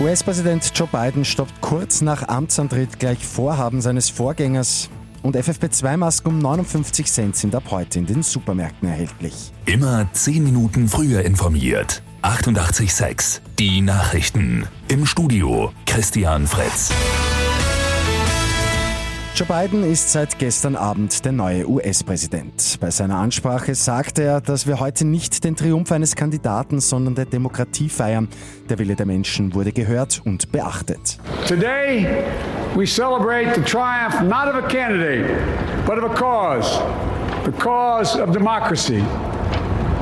US-Präsident Joe Biden stoppt kurz nach Amtsantritt gleich Vorhaben seines Vorgängers. Und FFP2-Masken um 59 Cent sind ab heute in den Supermärkten erhältlich. Immer 10 Minuten früher informiert. 88.6 Die Nachrichten. Im Studio Christian Fritz. Joe Biden ist seit gestern Abend der neue US-Präsident. Bei seiner Ansprache sagte er, dass wir heute nicht den Triumph eines Kandidaten, sondern der Demokratie feiern. Der Wille der Menschen wurde gehört und beachtet. Today we celebrate the triumph not of a candidate, but of a cause. The cause of democracy.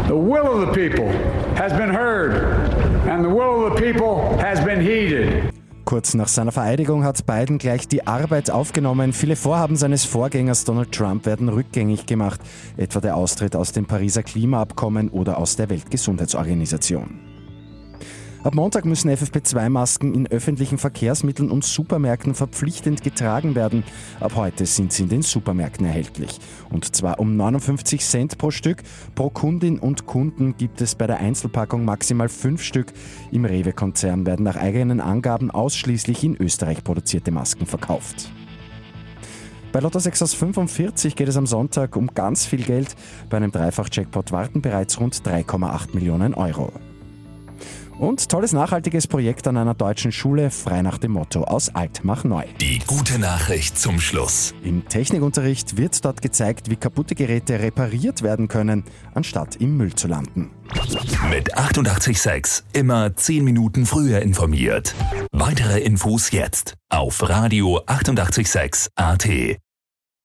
The will of the people has been heard and the will of the people has been heeded. Kurz nach seiner Vereidigung hat Biden gleich die Arbeit aufgenommen. Viele Vorhaben seines Vorgängers Donald Trump werden rückgängig gemacht, etwa der Austritt aus dem Pariser Klimaabkommen oder aus der Weltgesundheitsorganisation. Ab Montag müssen FFP2-Masken in öffentlichen Verkehrsmitteln und Supermärkten verpflichtend getragen werden. Ab heute sind sie in den Supermärkten erhältlich. Und zwar um 59 Cent pro Stück. Pro Kundin und Kunden gibt es bei der Einzelpackung maximal fünf Stück. Im Rewe-Konzern werden nach eigenen Angaben ausschließlich in Österreich produzierte Masken verkauft. Bei Lotto 6 aus 45 geht es am Sonntag um ganz viel Geld. Bei einem Dreifach-Jackpot warten bereits rund 3,8 Millionen Euro. Und tolles nachhaltiges Projekt an einer deutschen Schule, frei nach dem Motto aus Alt mach neu. Die gute Nachricht zum Schluss. Im Technikunterricht wird dort gezeigt, wie kaputte Geräte repariert werden können, anstatt im Müll zu landen. Mit 886 immer 10 Minuten früher informiert. Weitere Infos jetzt auf Radio 886 AT.